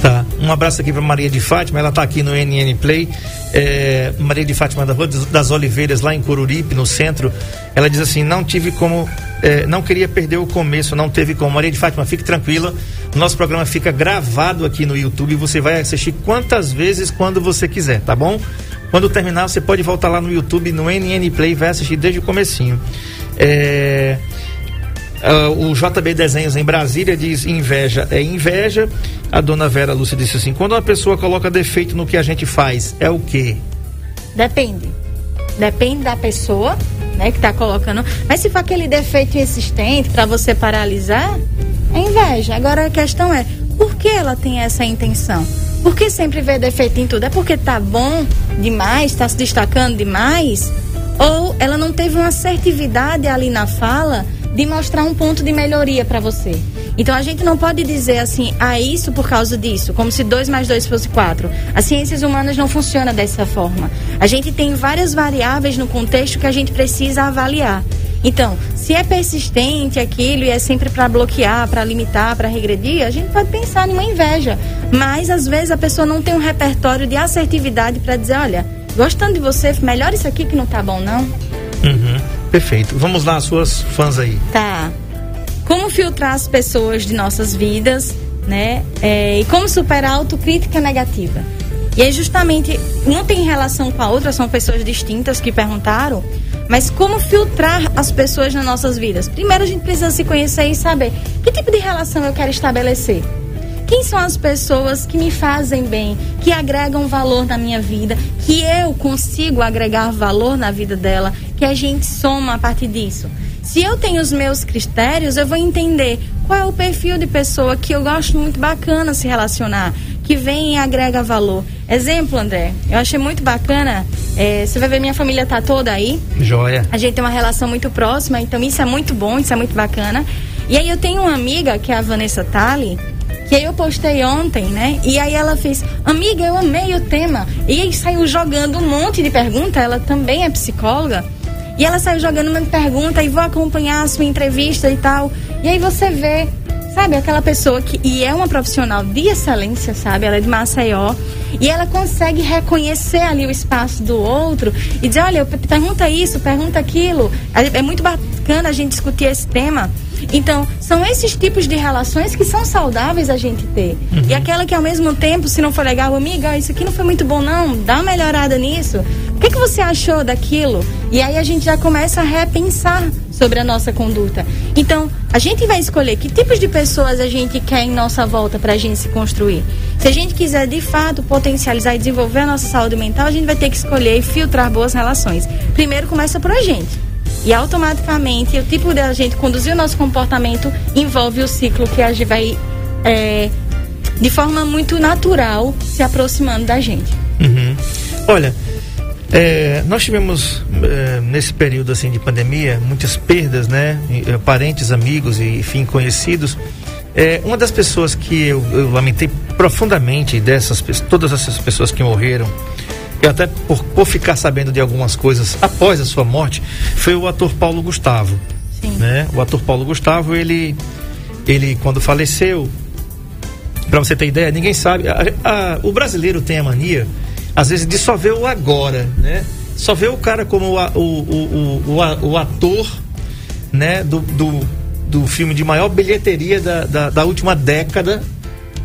Tá. Um abraço aqui para Maria de Fátima, ela está aqui no NN Play. É, Maria de Fátima da Rua das Oliveiras, lá em Coruripe, no centro. Ela diz assim: não tive como. é, não queria perder o começo, não teve como. Maria de Fátima, fique tranquila. Nosso programa fica gravado aqui no YouTube. Você vai assistir quantas vezes quando você quiser, tá bom? Quando terminar, você pode voltar lá no YouTube, no NN Play, vai assistir desde o comecinho. É. O JB Desenhos em Brasília diz inveja é inveja. A dona Vera Lúcia disse assim: quando uma pessoa coloca defeito no que a gente faz, é o quê? Depende. Depende da pessoa, né, que tá colocando. Mas se for aquele defeito insistente para você paralisar, é inveja. Agora a questão é, por que ela tem essa intenção? Por que sempre vê defeito em tudo? É porque tá bom demais, tá se destacando demais? Ou ela não teve uma assertividade ali na fala de mostrar um ponto de melhoria para você? Então a gente não pode dizer assim, ah, isso por causa disso, como se 2 mais 2 fosse 4. As ciências humanas não funcionam dessa forma. A gente tem várias variáveis no contexto que a gente precisa avaliar. Então, se é persistente aquilo e é sempre para bloquear, para limitar, para regredir, a gente pode pensar numa inveja. Mas às vezes a pessoa não tem um repertório de assertividade para dizer, olha, gostando de você, melhor isso aqui que não tá bom não. Uhum, perfeito. Vamos lá, suas fãs aí. Tá. Como filtrar as pessoas de nossas vidas, né? É, e como superar a autocrítica negativa. E aí, justamente, um tem relação com a outra, são pessoas distintas que perguntaram, mas como filtrar as pessoas nas nossas vidas? Primeiro, a gente precisa se conhecer e saber que tipo de relação eu quero estabelecer. Quem são as pessoas que me fazem bem, que agregam valor na minha vida, que eu consigo agregar valor na vida dela, que a gente soma a partir disso? Se eu tenho os meus critérios, eu vou entender qual é o perfil de pessoa que eu gosto muito bacana se relacionar, que vem e agrega valor. Exemplo, André, eu achei muito bacana. é, você vai ver, minha família tá toda aí. Joia. A gente tem uma relação muito próxima, então isso é muito bom, isso é muito bacana. E aí eu tenho uma amiga, que é a Vanessa Tali, que aí eu postei ontem, né? E aí ela fez, amiga, eu amei o tema. E aí saiu jogando um monte de pergunta, ela também é psicóloga. E ela saiu jogando uma pergunta e vou acompanhar a sua entrevista e tal. E aí você vê, sabe, aquela pessoa que. E é uma profissional de excelência, sabe? Ela é de Maceió. E ela consegue reconhecer ali o espaço do outro e dizer: olha, pergunta isso, pergunta aquilo. É é muito bacana a gente discutir esse tema. Então, são esses tipos de relações que são saudáveis a gente ter. E aquela que ao mesmo tempo, se não for legal, amiga, isso aqui não foi muito bom não, dá uma melhorada nisso. O que, que você achou daquilo? E aí a gente já começa a repensar sobre a nossa conduta. Então, a gente vai escolher que tipos de pessoas a gente quer em nossa volta para a gente se construir. Se a gente quiser de fato potencializar e desenvolver a nossa saúde mental, a gente vai ter que escolher e filtrar boas relações. Primeiro começa por a gente. E automaticamente o tipo de a gente conduzir o nosso comportamento envolve o ciclo que a gente vai é, de forma muito natural se aproximando da gente. Uhum. Olha, é, nós tivemos é, nesse período assim de pandemia muitas perdas, né? É, Parentes, amigos e enfim conhecidos. É, uma das pessoas que eu, eu lamentei profundamente dessas todas essas pessoas que morreram, e até por, por ficar sabendo de algumas coisas após a sua morte, foi o ator Paulo Gustavo. Sim. Né? O ator Paulo Gustavo, ele, ele quando faleceu, Pra você ter ideia, ninguém sabe. A- a- o brasileiro tem a mania, às vezes, de só ver o agora, né? Só ver o cara como o, o, o, o ator, né? Do, do, do filme de maior bilheteria da, da, da última década,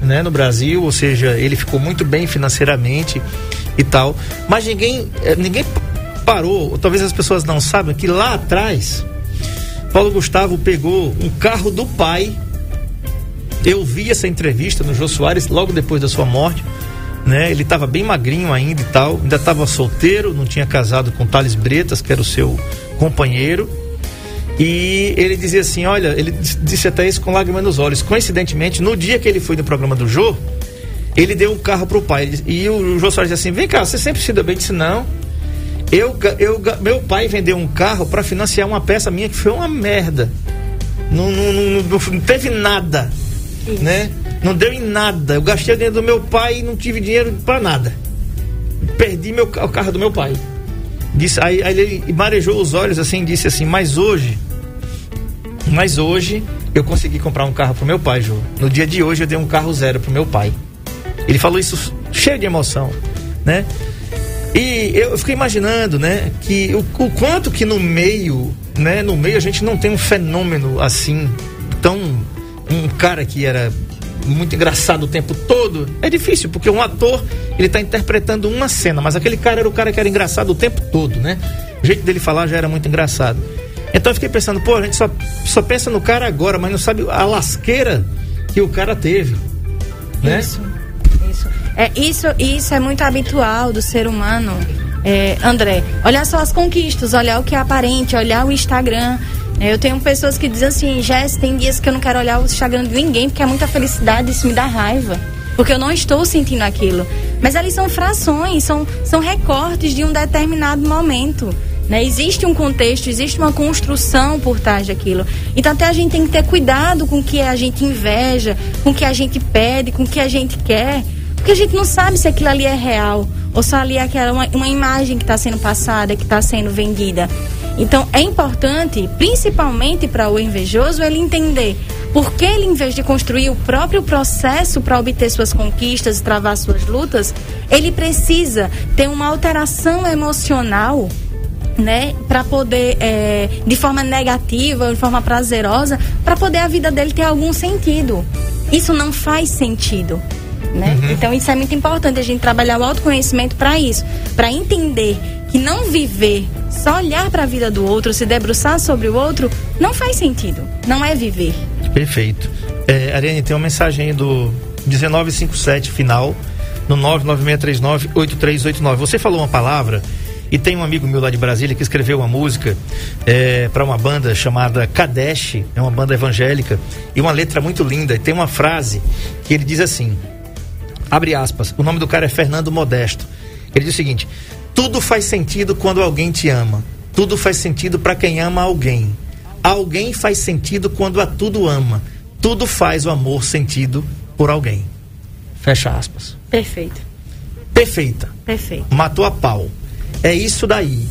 né, no Brasil, ou seja, ele ficou muito bem financeiramente e tal. Mas ninguém, eh, ninguém parou, ou talvez as pessoas não sabem, que lá atrás, Paulo Gustavo pegou um carro do pai. Eu vi essa entrevista no Jô Soares logo depois da sua morte. Né? Ele estava bem magrinho ainda e tal, ainda estava solteiro, não tinha casado com Thales Bretas, que era o seu companheiro. E ele dizia assim: Olha, ele disse até isso com lágrimas nos olhos. Coincidentemente, no dia que ele foi no programa do Jô, ele deu um carro pro pai. E o Jô Soares disse assim: Vem cá, você sempre se deu bem? Disse: Não. Eu, eu, meu pai vendeu um carro para financiar uma peça minha que foi uma merda. Não, não, não, não teve nada. Né? Não deu em nada. Eu gastei o dinheiro do meu pai e não tive dinheiro para nada. Perdi meu, o carro do meu pai. Disse, aí, aí ele marejou os olhos assim e disse assim: Mas hoje, mas hoje eu consegui comprar um carro pro meu pai, Jô. No dia de hoje eu dei um carro zero pro meu pai. Ele falou isso cheio de emoção, né? E eu fiquei imaginando, né, que o, o, quanto que no meio, né, no meio a gente não tem um fenômeno assim, tão um cara que era muito engraçado o tempo todo. É difícil, porque um ator, ele tá interpretando uma cena, mas aquele cara era o cara que era engraçado o tempo todo, né? O jeito dele falar já era muito engraçado. Então eu fiquei pensando, pô, a gente só, só pensa no cara agora, mas não sabe a lasqueira que o cara teve, né? Isso. É, isso, isso é muito habitual do ser humano, é, André. Olhar só as conquistas, olhar o que é aparente, olhar o Instagram. É, eu tenho pessoas que dizem assim, Jess, tem dias que eu não quero olhar o Instagram de ninguém porque é muita felicidade, isso me dá raiva. Porque eu não estou sentindo aquilo. Mas ali são frações, são, são recortes de um determinado momento. Né? Existe um contexto, existe uma construção por trás daquilo. Então até a gente tem que ter cuidado com o que a gente inveja, com o que a gente pede, com o que a gente quer. Porque a gente não sabe se aquilo ali é real ou se ali é aquela uma, uma imagem que está sendo passada, que está sendo vendida. Então é importante, principalmente para o invejoso, ele entender por que ele, em vez de construir o próprio processo para obter suas conquistas e travar suas lutas, ele precisa ter uma alteração emocional né, para poder, é, de forma negativa, de forma prazerosa, para poder a vida dele ter algum sentido. Isso não faz sentido. Né? Uhum. Então isso é muito importante a gente trabalhar o autoconhecimento para isso, para entender que não viver, só olhar para a vida do outro, se debruçar sobre o outro, não faz sentido, não é viver. Perfeito. É, Ariane, tem uma mensagem aí do 1957 final no 996398389. Você falou uma palavra e tem um amigo meu lá de Brasília que escreveu uma música é, para uma banda chamada Kadesh, é uma banda evangélica, e uma letra muito linda. E tem uma frase que ele diz assim: Abre aspas. O nome do cara é Fernando Modesto. Ele diz o seguinte: tudo faz sentido quando alguém te ama. Tudo faz sentido para quem ama alguém. Alguém faz sentido quando a tudo ama. Tudo faz o amor sentido por alguém. Fecha aspas. Perfeito. Perfeita. Perfeito. Matou a pau. É isso daí.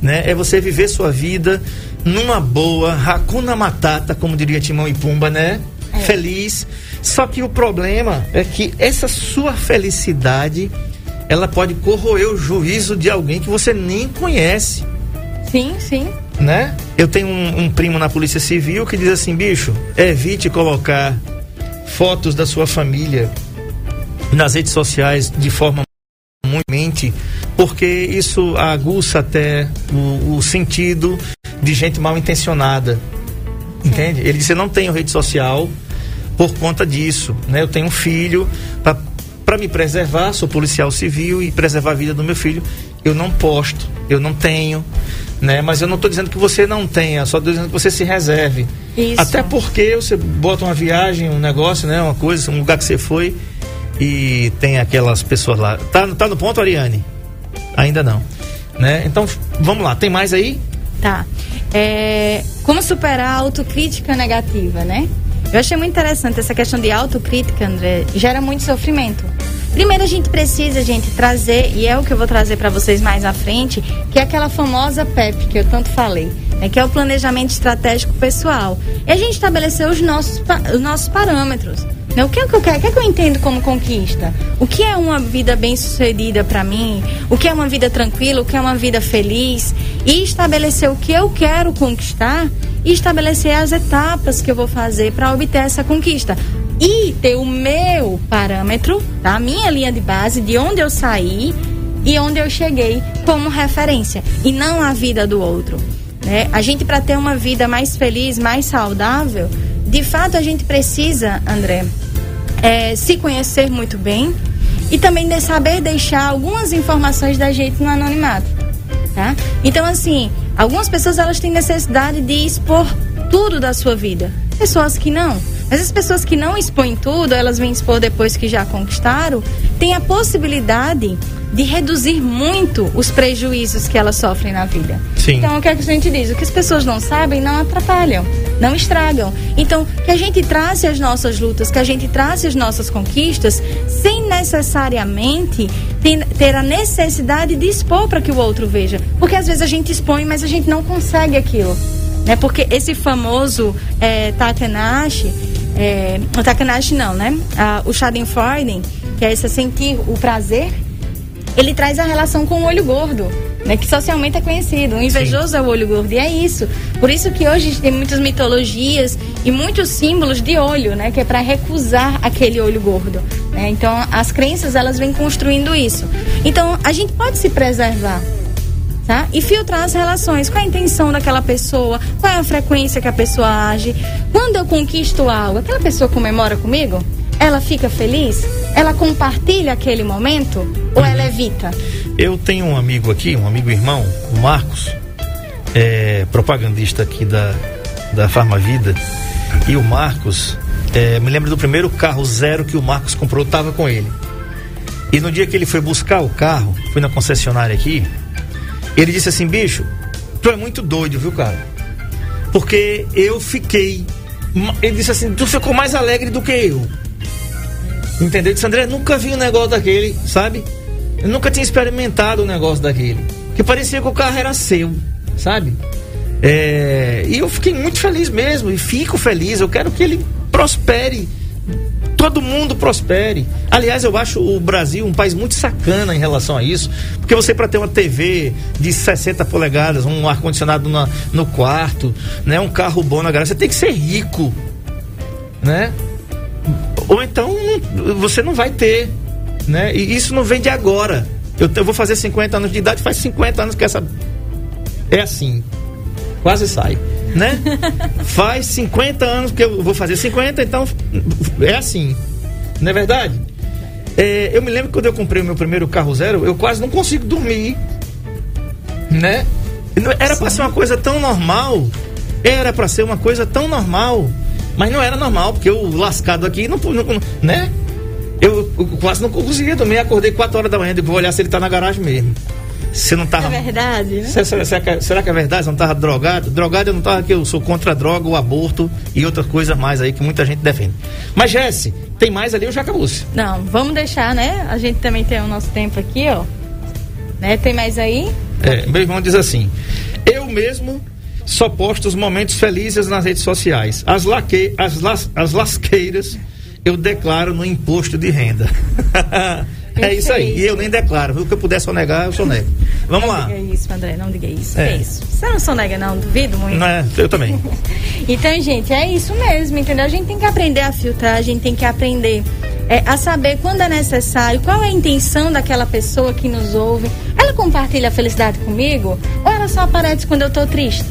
Né? É você viver sua vida numa boa, racuna matata, como diria Timão e Pumba, né? É. Feliz só que o problema é que essa sua felicidade ela pode corroer o juízo de alguém que você nem conhece. Sim, sim. Né? Eu tenho um, um primo na Polícia Civil que diz assim, bicho, evite colocar fotos da sua família nas redes sociais de forma muito mente, porque isso aguça até o, o sentido de gente mal intencionada. Entende? Ele disse: Eu não tenho rede social, por conta disso. Né? Eu tenho um filho, para me preservar, sou policial civil e preservar a vida do meu filho, eu não posto, eu não tenho. Né? Mas eu não estou dizendo que você não tenha, só estou dizendo que você se reserve. Isso. Até porque você bota uma viagem, um negócio, né? uma coisa, um lugar que você foi e tem aquelas pessoas lá. Tá, tá no ponto, Ariane? Ainda não. Né? Então, vamos lá, tem mais aí? Tá. É, como superar a autocrítica negativa, né? Eu achei muito interessante essa questão de autocrítica, André. Gera muito sofrimento. Primeiro a gente precisa, gente, trazer, e é o que eu vou trazer para vocês mais à frente, que é aquela famosa PEP que eu tanto falei, né, que é o planejamento estratégico pessoal. E a gente estabeleceu os nossos, os nossos parâmetros. Né? O que é que eu quero? O que é que eu entendo como conquista? O que é uma vida bem sucedida para mim? O que é uma vida tranquila? O que é uma vida feliz? E estabelecer o que eu quero conquistar e estabelecer as etapas que eu vou fazer para obter essa conquista. e ter o meu parâmetro, tá? a minha linha de base, de onde eu saí e onde eu cheguei como referência, e não a vida do outro. Né? A gente, para ter uma vida mais feliz, mais saudável, de fato a gente precisa, André, é, se conhecer muito bem e também de saber deixar algumas informações da gente no anonimato. Tá? Então, assim, algumas pessoas elas têm necessidade de expor tudo da sua vida. Pessoas que não. Mas as pessoas que não expõem tudo, elas vêm expor depois que já conquistaram, têm a possibilidade de reduzir muito os prejuízos que elas sofrem na vida. Sim. Então, o que, é que a gente diz? O que as pessoas não sabem não atrapalham, não estragam. Então, que a gente trace as nossas lutas, que a gente trace as nossas conquistas, sem necessariamente ter, a necessidade de expor para que o outro veja. Porque às vezes a gente expõe, mas a gente não consegue aquilo. Né? Porque esse famoso é, Takanashi, é, o Takanashi não, né? Ah, o Schadenfreude, que é esse sentir o prazer, ele traz a relação com o olho gordo, né? Que socialmente é conhecido. O invejoso Sim. é o olho gordo, e é isso. Por isso que hoje a gente tem muitas mitologias e muitos símbolos de olho, né? Que é para recusar aquele olho gordo. Né? Então, as crenças, elas vêm construindo isso. Então, a gente pode se preservar. Tá? E filtrar as relações. Qual é a intenção daquela pessoa? Qual é a frequência que a pessoa age? Quando eu conquisto algo, aquela pessoa comemora comigo? Ela fica feliz? Ela compartilha aquele momento? Ou ela evita? Eu tenho um amigo aqui, um amigo irmão, o Marcos, é, propagandista aqui da, da Farmavida. E o Marcos, é, me lembro do primeiro carro zero que o Marcos comprou, estava com ele. E no dia que ele foi buscar o carro, fui na concessionária aqui, ele disse assim: bicho, tu é muito doido, viu, cara? Porque eu fiquei. Ele disse assim: tu ficou mais alegre do que eu. Entendeu? Ele disse: André, nunca vi um negócio daquele, sabe? Eu nunca tinha experimentado um negócio daquele. Que parecia que o carro era seu, sabe? É, e eu fiquei muito feliz mesmo, e fico feliz. Eu quero que ele prospere todo mundo prospere. Aliás, eu acho o Brasil um país muito sacana em relação a isso, porque você para ter uma TV de 60 polegadas, um ar condicionado no quarto, né, um carro bom na garagem, você tem que ser rico, né? Ou então você não vai ter, né? E isso não vem de agora. Eu, eu vou fazer 50 anos de idade, faz 50 anos que essa é assim. Quase sai né? Faz 50 anos que eu vou fazer 50, então é assim. Não é verdade? É, eu me lembro quando eu comprei o meu primeiro carro zero, eu quase não consigo dormir. Né? Era para ser uma coisa tão normal. Era para ser uma coisa tão normal. Mas não era normal, porque eu lascado aqui, não, não né? Eu, eu, quase não conseguia dormir. Acordei 4 horas da manhã, vou olhar se ele tá na garagem mesmo. Você não tava. É verdade, né? Será, será, será, que é verdade? Você não tava drogado? Drogado eu não tava, que eu sou contra a droga, o aborto e outras coisas mais aí que muita gente defende. Mas, Jesse, tem mais ali ou já acabou-se? Não, vamos deixar, né? A gente também tem o nosso tempo aqui, ó. Né? Tem mais aí? É, meu irmão diz assim: Eu mesmo só posto os momentos felizes nas redes sociais. As, laque, as, las, as lasqueiras eu declaro no imposto de renda. [LAUGHS] É isso aí. E eu nem declaro. O que eu puder sonegar, eu sonego. Vamos não lá. Não diga isso, André. Não diga isso. É, é isso. Você não sonega, não? Duvido muito. Não é, eu também. [LAUGHS] então, gente, é isso mesmo, entendeu? A gente tem que aprender a filtrar, a gente tem que aprender é, a saber quando é necessário, qual é a intenção daquela pessoa que nos ouve. Ela compartilha a felicidade comigo ou ela só aparece quando eu tô triste?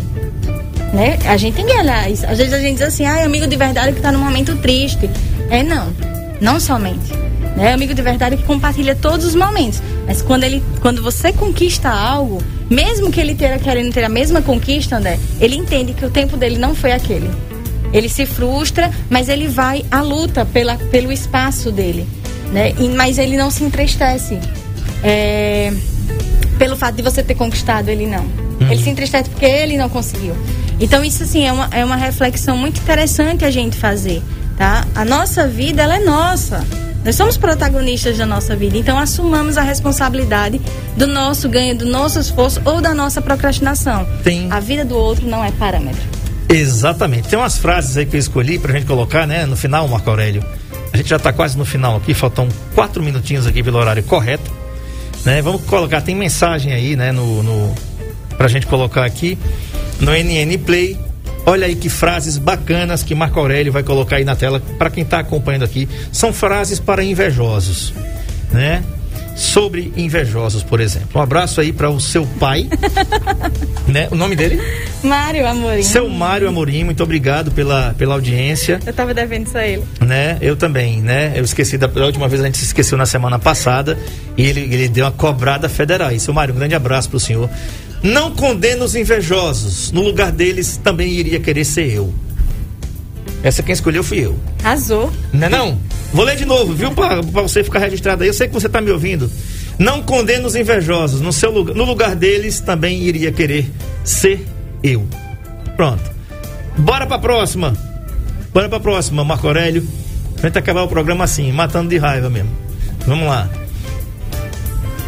Né? A gente tem que olhar isso. Às vezes a gente diz assim, ah, amigo de verdade que tá num momento triste. É, não. Não somente. Né? Amigo de verdade que compartilha todos os momentos. Mas quando, ele, quando você conquista algo, mesmo que ele esteja querendo ter a mesma conquista, André, ele entende que o tempo dele não foi aquele. Ele se frustra, mas ele vai à luta pela, pelo espaço dele. Né? E, mas ele não se entristece. É, pelo fato de você ter conquistado, ele não. Uhum. Ele se entristece porque ele não conseguiu. Então, isso assim, é uma, é uma reflexão muito interessante a gente fazer. Tá? A nossa vida, ela é nossa. Nós somos protagonistas da nossa vida, então assumamos a responsabilidade do nosso ganho, do nosso esforço ou da nossa procrastinação. Tem. A vida do outro não é parâmetro. Exatamente. Tem umas frases aí que eu escolhi pra gente colocar, né, no final, Marco Aurélio. A gente já está quase no final aqui, faltam quatro minutinhos aqui pelo horário correto. Né? Vamos colocar, tem mensagem aí, né, no, no, pra gente colocar aqui no NN Play. Olha aí que frases bacanas que Marco Aurélio vai colocar aí na tela para quem está acompanhando aqui. São frases para invejosos, né? Sobre invejosos, por exemplo. Um abraço aí para o seu pai, [LAUGHS] né? O nome dele? Mário Amorim. Seu Mário Amorim, muito obrigado pela, pela audiência. Eu tava devendo isso a ele. Né? Eu também, né? Eu esqueci da, da última vez a gente se esqueceu na semana passada e ele, ele deu uma cobrada federal. E seu Mário, um grande abraço pro senhor. Não condena os invejosos. No lugar deles também iria querer ser eu. Essa quem escolheu fui eu. Arrasou. Não é não? Vou ler de novo, viu? Pra, pra você ficar registrado aí. Eu sei que você tá me ouvindo. Não condena os invejosos. No, seu lugar, no lugar deles também iria querer ser eu. Pronto. Bora pra próxima. Bora pra próxima, Marco Aurélio. A gente acabar o programa assim, matando de raiva mesmo. Vamos lá.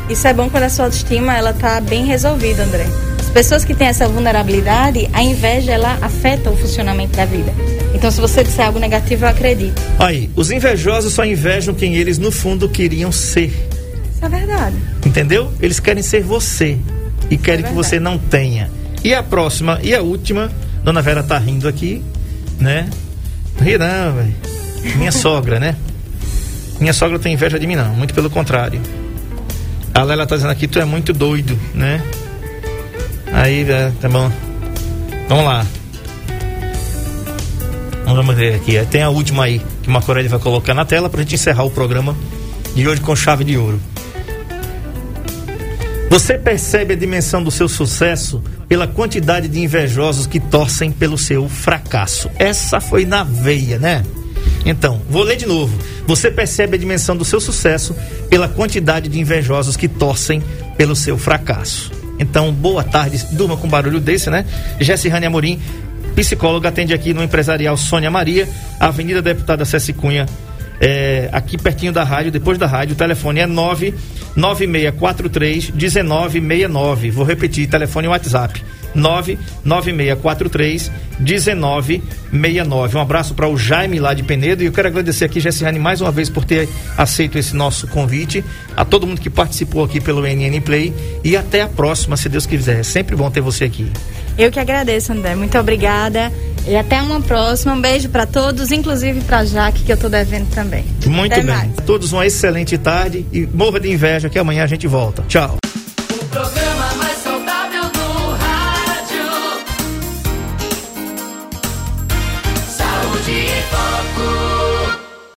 Isso é bom quando a sua autoestima ela tá bem resolvida, André. As pessoas que têm essa vulnerabilidade, a inveja ela afeta o funcionamento da vida. Então, se você disser algo negativo, eu acredito. Aí, os invejosos só invejam quem eles no fundo queriam ser. Isso é verdade. Entendeu? Eles querem ser você e querem é que você não tenha. E a próxima e a última, Dona Vera tá rindo aqui, né? Ri não, velho. Minha [LAUGHS] sogra, né? Minha sogra tem inveja de mim, não. Muito pelo contrário. A Lela tá dizendo aqui, tu é muito doido, né? Aí, é, tá bom. Vamos lá. Vamos ver aqui. Tem a última aí que Marco Aurélio vai colocar na tela pra gente encerrar o programa de hoje com chave de ouro. Você percebe a dimensão do seu sucesso pela quantidade de invejosos que torcem pelo seu fracasso. Essa foi na veia, né? Então, vou ler de novo. Você percebe a dimensão do seu sucesso pela quantidade de invejosos que torcem pelo seu fracasso. Então, boa tarde. Durma com barulho desse, né? Jessirane Amorim, psicóloga, atende aqui no Empresarial Sônia Maria, Avenida Deputada Ceci Cunha, é, aqui pertinho da rádio, depois da rádio, o telefone é 99643 1969. Vou repetir, telefone e WhatsApp. 99643 1969. Um abraço para o Jaime lá de Penedo e eu quero agradecer aqui, Jessiane, mais uma vez por ter aceito esse nosso convite, a todo mundo que participou aqui pelo NN Play e até a próxima, se Deus quiser. É sempre bom ter você aqui. Eu que agradeço, André. Muito obrigada. E até uma próxima. Um beijo para todos, inclusive para Jaque, que eu tô devendo também. Muito até bem. Mais. Todos uma excelente tarde e morra de inveja que amanhã a gente volta. Tchau.